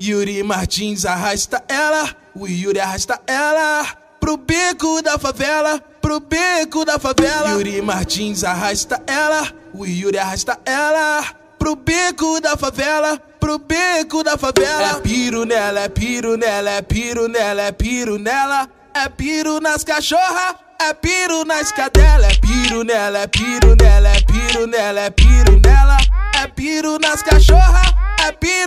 Yuri Martins arrasta ela, o Yuri arrasta ela pro beco da favela, pro beco da favela. Yuri Martins arrasta ela, o Yuri arrasta ela pro beco da favela, pro beco da favela. É piro nela, é piro nela, é piro nela, é piro nela, é piro nas cachorra, é piro nas cadelas, é piro nela, é piro nela, é piro nela, é piro nela, é piro nas cachorra, é piro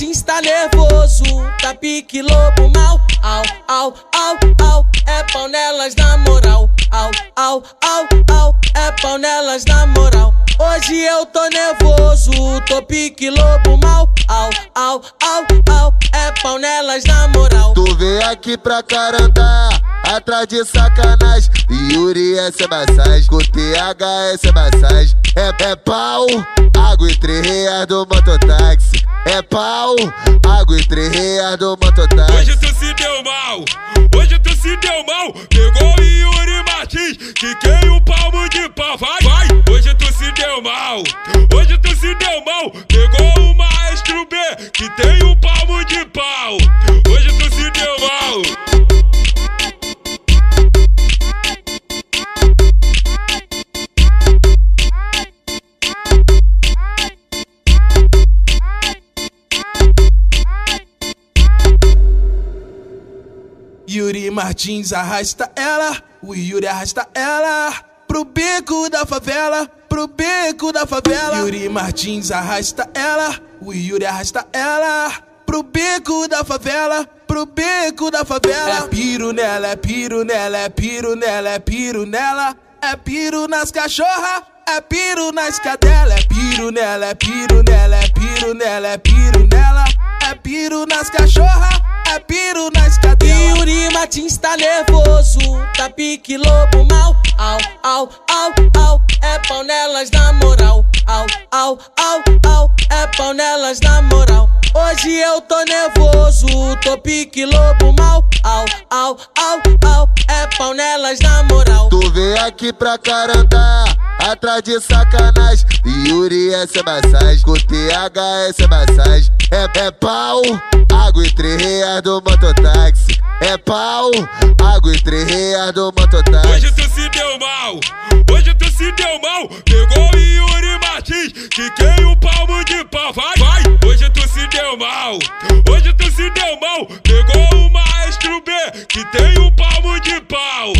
Martins tá nervoso, tá pique lobo mal, au, au, au, au, é pau nelas na moral, au, au, au, au, é pau nelas na moral. Hoje eu tô nervoso, tô pique lobo mal. Au, au, au, au, é pau nelas na moral. Tu vem aqui pra carandá, atrás de sacanagem. Yuri é massagem, com TH é massagem. É, é pau, água e três reais do mototáxi. É pau, água e três reais do mototáxi. Hoje tu se deu mal, hoje tu se deu mal. Pegou o Yuri Martins, que quem o palmo de pau. Vai, vai, hoje tu se deu mal, hoje tu se deu mal. Pegou o maestro B, que tem o palmo de pau. Hoje tu se deu mal. Yuri Martins arrasta ela, o Yuri arrasta ela pro beco da favela, pro beco da favela. Yuri Martins arrasta ela, o Yuri arrasta ela pro beco da favela, pro beco da favela. É piro nela, é piro nela, é piro nela, é piro nela, é piro nas cachorra, é piro nas cadelas, é piro nela, é piro nela, é piro nela, é piro nela, Martins tá nervoso, tá pique lobo mal. Au, au, au, au, é pau nelas na moral. Au, au, au, au, é pau nelas na moral. Hoje eu tô nervoso, tô pique lobo mal. Au, au, au, au, é pau nelas na moral. Tu vem aqui pra carandá, atrás de sacanagem. Yuri é massagem, com TH é massagem. É, é pau, água e três reais do mototáxi. É pau, água e três reais do mototáxi. Hoje tu se deu mal, hoje tu se deu mal. Pegou o Yuri Martins, que quem o palmo de pau. Vai, vai, hoje tu se deu mal, hoje tu se deu mal. Pegou o maestro B, que tem o palmo de pau.